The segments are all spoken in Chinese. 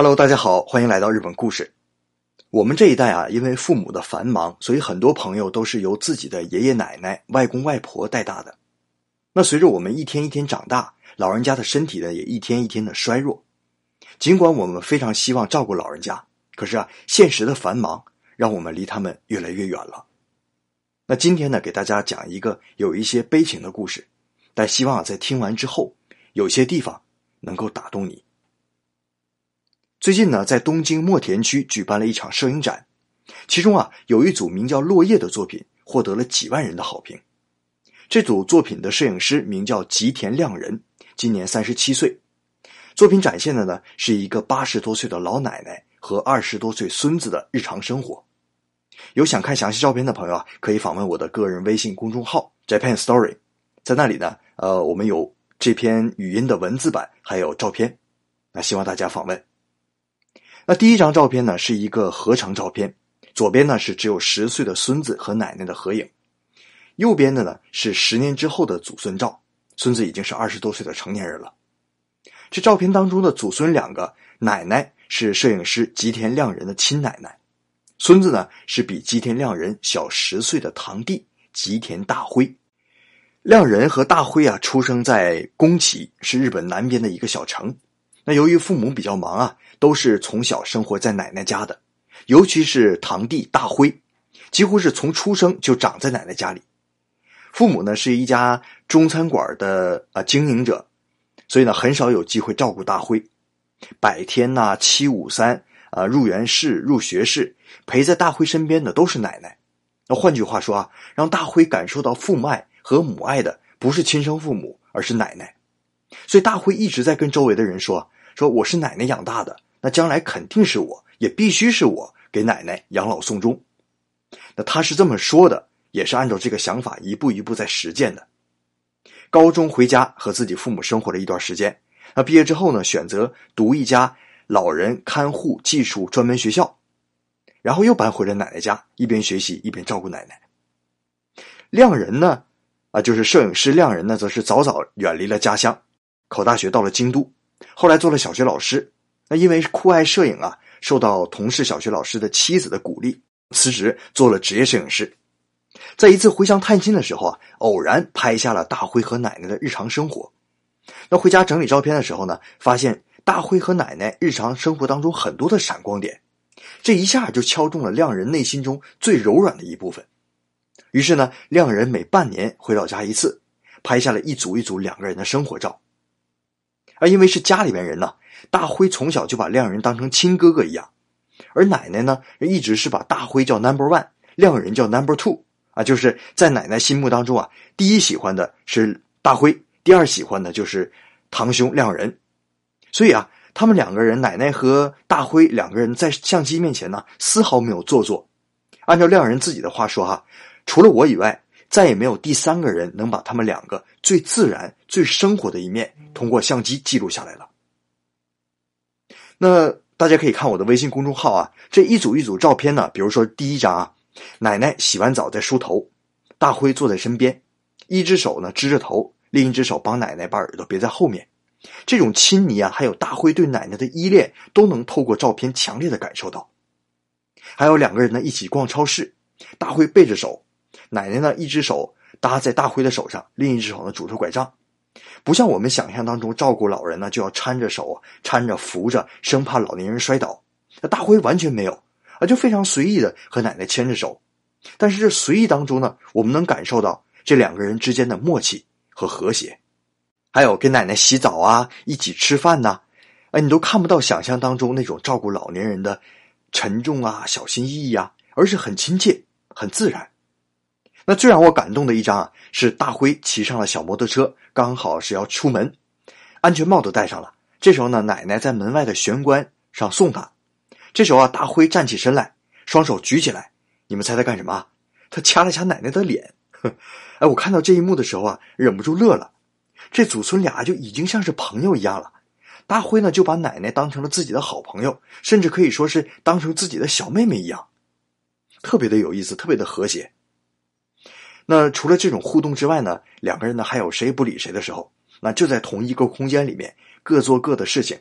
Hello，大家好，欢迎来到日本故事。我们这一代啊，因为父母的繁忙，所以很多朋友都是由自己的爷爷奶奶、外公外婆带大的。那随着我们一天一天长大，老人家的身体呢也一天一天的衰弱。尽管我们非常希望照顾老人家，可是啊，现实的繁忙让我们离他们越来越远了。那今天呢，给大家讲一个有一些悲情的故事，但希望在听完之后，有些地方能够打动你。最近呢，在东京墨田区举办了一场摄影展，其中啊有一组名叫《落叶》的作品获得了几万人的好评。这组作品的摄影师名叫吉田亮人，今年三十七岁。作品展现的呢是一个八十多岁的老奶奶和二十多岁孙子的日常生活。有想看详细照片的朋友啊，可以访问我的个人微信公众号 Japan Story，在那里呢，呃，我们有这篇语音的文字版，还有照片。那希望大家访问。那第一张照片呢，是一个合成照片，左边呢是只有十岁的孙子和奶奶的合影，右边的呢是十年之后的祖孙照，孙子已经是二十多岁的成年人了。这照片当中的祖孙两个，奶奶是摄影师吉田亮人的亲奶奶，孙子呢是比吉田亮人小十岁的堂弟吉田大辉。亮人和大辉啊，出生在宫崎，是日本南边的一个小城。那由于父母比较忙啊，都是从小生活在奶奶家的，尤其是堂弟大辉，几乎是从出生就长在奶奶家里。父母呢是一家中餐馆的啊经营者，所以呢很少有机会照顾大辉。百天呐、七五三啊、入园式、入学式，陪在大辉身边的都是奶奶。那换句话说啊，让大辉感受到父爱和母爱的，不是亲生父母，而是奶奶。所以大辉一直在跟周围的人说。说我是奶奶养大的，那将来肯定是我，也必须是我给奶奶养老送终。那他是这么说的，也是按照这个想法一步一步在实践的。高中回家和自己父母生活了一段时间，那毕业之后呢，选择读一家老人看护技术专门学校，然后又搬回了奶奶家，一边学习一边照顾奶奶。亮人呢，啊，就是摄影师亮人呢，则是早早远离了家乡，考大学到了京都。后来做了小学老师，那因为酷爱摄影啊，受到同事小学老师的妻子的鼓励，辞职做了职业摄影师。在一次回乡探亲的时候啊，偶然拍下了大辉和奶奶的日常生活。那回家整理照片的时候呢，发现大辉和奶奶日常生活当中很多的闪光点，这一下就敲中了亮人内心中最柔软的一部分。于是呢，亮人每半年回老家一次，拍下了一组一组两个人的生活照。而因为是家里边人呢，大辉从小就把亮人当成亲哥哥一样，而奶奶呢，一直是把大辉叫 Number One，亮人叫 Number Two，啊，就是在奶奶心目当中啊，第一喜欢的是大辉，第二喜欢的就是堂兄亮人，所以啊，他们两个人，奶奶和大辉两个人在相机面前呢，丝毫没有做作。按照亮人自己的话说哈，除了我以外。再也没有第三个人能把他们两个最自然、最生活的一面通过相机记录下来了。那大家可以看我的微信公众号啊，这一组一组照片呢，比如说第一张啊，奶奶洗完澡在梳头，大辉坐在身边，一只手呢支着头，另一只手帮奶奶把耳朵别在后面，这种亲昵啊，还有大辉对奶奶的依恋，都能透过照片强烈的感受到。还有两个人呢一起逛超市，大辉背着手。奶奶呢，一只手搭在大辉的手上，另一只手呢拄着拐杖，不像我们想象当中照顾老人呢就要搀着手、搀着扶着，生怕老年人摔倒。那大辉完全没有啊，就非常随意的和奶奶牵着手。但是这随意当中呢，我们能感受到这两个人之间的默契和和谐。还有跟奶奶洗澡啊，一起吃饭呐，哎，你都看不到想象当中那种照顾老年人的沉重啊、小心翼翼啊，而是很亲切、很自然。那最让我感动的一张啊，是大辉骑上了小摩托车，刚好是要出门，安全帽都戴上了。这时候呢，奶奶在门外的玄关上送他。这时候啊，大辉站起身来，双手举起来，你们猜他干什么？他掐了掐奶奶的脸。哎，我看到这一幕的时候啊，忍不住乐了。这祖孙俩就已经像是朋友一样了。大辉呢，就把奶奶当成了自己的好朋友，甚至可以说是当成自己的小妹妹一样，特别的有意思，特别的和谐。那除了这种互动之外呢，两个人呢还有谁不理谁的时候，那就在同一个空间里面各做各的事情。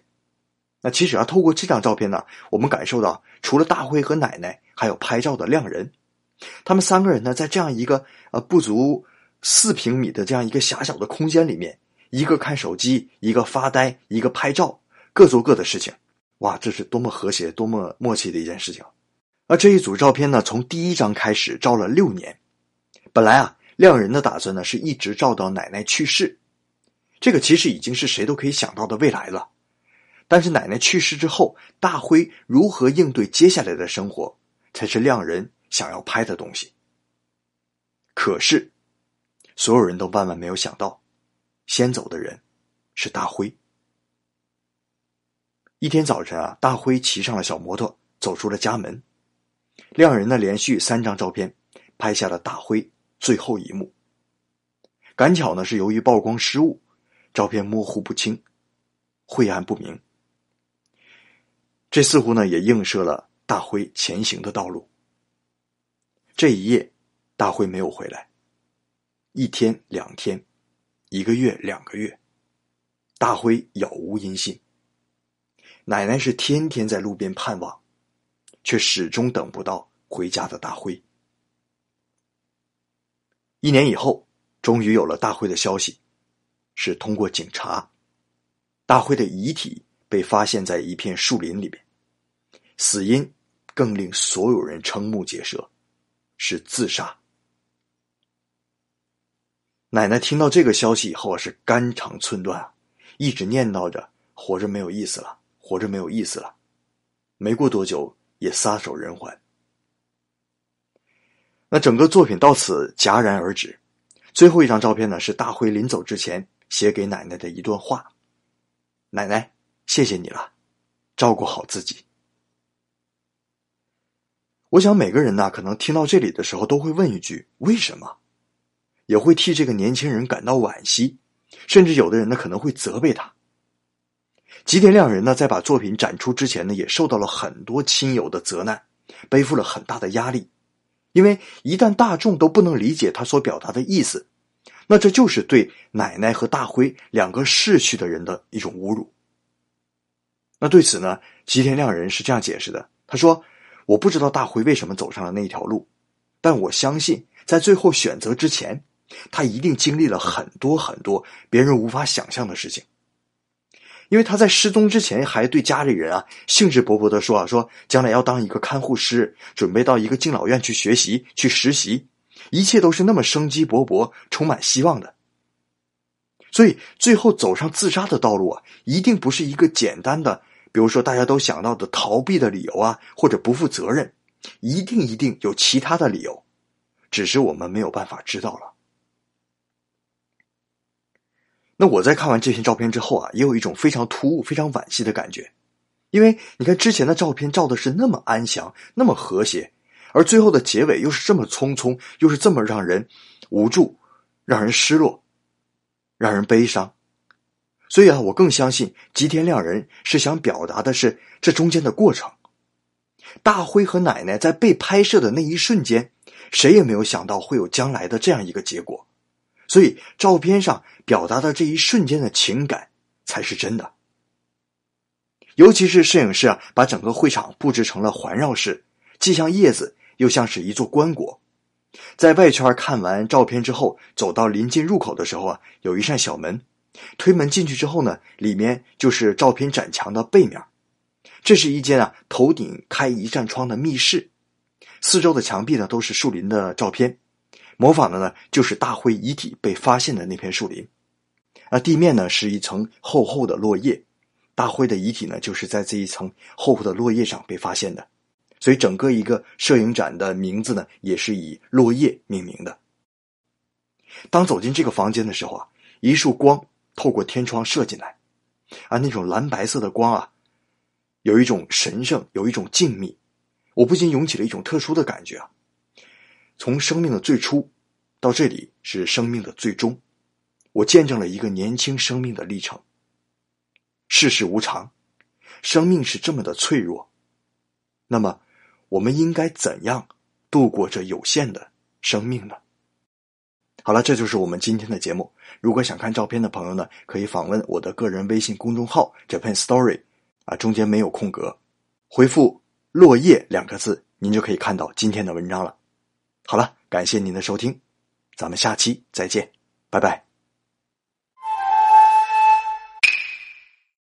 那其实啊，透过这张照片呢，我们感受到，除了大辉和奶奶，还有拍照的亮人，他们三个人呢，在这样一个呃不足四平米的这样一个狭小的空间里面，一个看手机，一个发呆，一个拍照，各做各的事情。哇，这是多么和谐、多么默契的一件事情。而这一组照片呢，从第一张开始照了六年。本来啊，亮人的打算呢，是一直照到奶奶去世。这个其实已经是谁都可以想到的未来了。但是奶奶去世之后，大辉如何应对接下来的生活，才是亮人想要拍的东西。可是，所有人都万万没有想到，先走的人是大辉。一天早晨啊，大辉骑上了小摩托，走出了家门。亮人呢，连续三张照片拍下了大辉最后一幕。赶巧呢，是由于曝光失误，照片模糊不清，晦暗不明。这似乎呢，也映射了大辉前行的道路。这一夜，大辉没有回来。一天、两天，一个月、两个月，大辉杳无音信。奶奶是天天在路边盼望，却始终等不到回家的大辉。一年以后，终于有了大辉的消息，是通过警察，大辉的遗体被发现在一片树林里边，死因更令所有人瞠目结舌，是自杀。奶奶听到这个消息以后啊是肝肠寸断啊，一直念叨着活着没有意思了。活着没有意思了，没过多久也撒手人寰。那整个作品到此戛然而止。最后一张照片呢，是大辉临走之前写给奶奶的一段话：“奶奶，谢谢你了，照顾好自己。”我想每个人呢，可能听到这里的时候都会问一句：“为什么？”也会替这个年轻人感到惋惜，甚至有的人呢可能会责备他。吉田亮人呢，在把作品展出之前呢，也受到了很多亲友的责难，背负了很大的压力。因为一旦大众都不能理解他所表达的意思，那这就是对奶奶和大辉两个逝去的人的一种侮辱。那对此呢，吉田亮人是这样解释的：“他说，我不知道大辉为什么走上了那条路，但我相信，在最后选择之前，他一定经历了很多很多别人无法想象的事情。”因为他在失踪之前还对家里人啊兴致勃勃的说啊说将来要当一个看护师，准备到一个敬老院去学习去实习，一切都是那么生机勃勃，充满希望的。所以最后走上自杀的道路啊，一定不是一个简单的，比如说大家都想到的逃避的理由啊，或者不负责任，一定一定有其他的理由，只是我们没有办法知道了。那我在看完这些照片之后啊，也有一种非常突兀、非常惋惜的感觉，因为你看之前的照片照的是那么安详、那么和谐，而最后的结尾又是这么匆匆，又是这么让人无助、让人失落、让人悲伤。所以啊，我更相信吉田亮人是想表达的是这中间的过程。大辉和奶奶在被拍摄的那一瞬间，谁也没有想到会有将来的这样一个结果。所以，照片上表达的这一瞬间的情感才是真的。尤其是摄影师啊，把整个会场布置成了环绕式，既像叶子，又像是一座棺椁。在外圈看完照片之后，走到临近入口的时候啊，有一扇小门，推门进去之后呢，里面就是照片展墙的背面。这是一间啊，头顶开一扇窗的密室，四周的墙壁呢都是树林的照片。模仿的呢，就是大辉遗体被发现的那片树林，而地面呢是一层厚厚的落叶，大辉的遗体呢就是在这一层厚厚的落叶上被发现的，所以整个一个摄影展的名字呢也是以落叶命名的。当走进这个房间的时候啊，一束光透过天窗射进来，啊，那种蓝白色的光啊，有一种神圣，有一种静谧，我不禁涌起了一种特殊的感觉啊。从生命的最初，到这里是生命的最终，我见证了一个年轻生命的历程。世事无常，生命是这么的脆弱。那么，我们应该怎样度过这有限的生命呢？好了，这就是我们今天的节目。如果想看照片的朋友呢，可以访问我的个人微信公众号 Japan Story，啊，中间没有空格，回复“落叶”两个字，您就可以看到今天的文章了。好了，感谢您的收听，咱们下期再见，拜拜。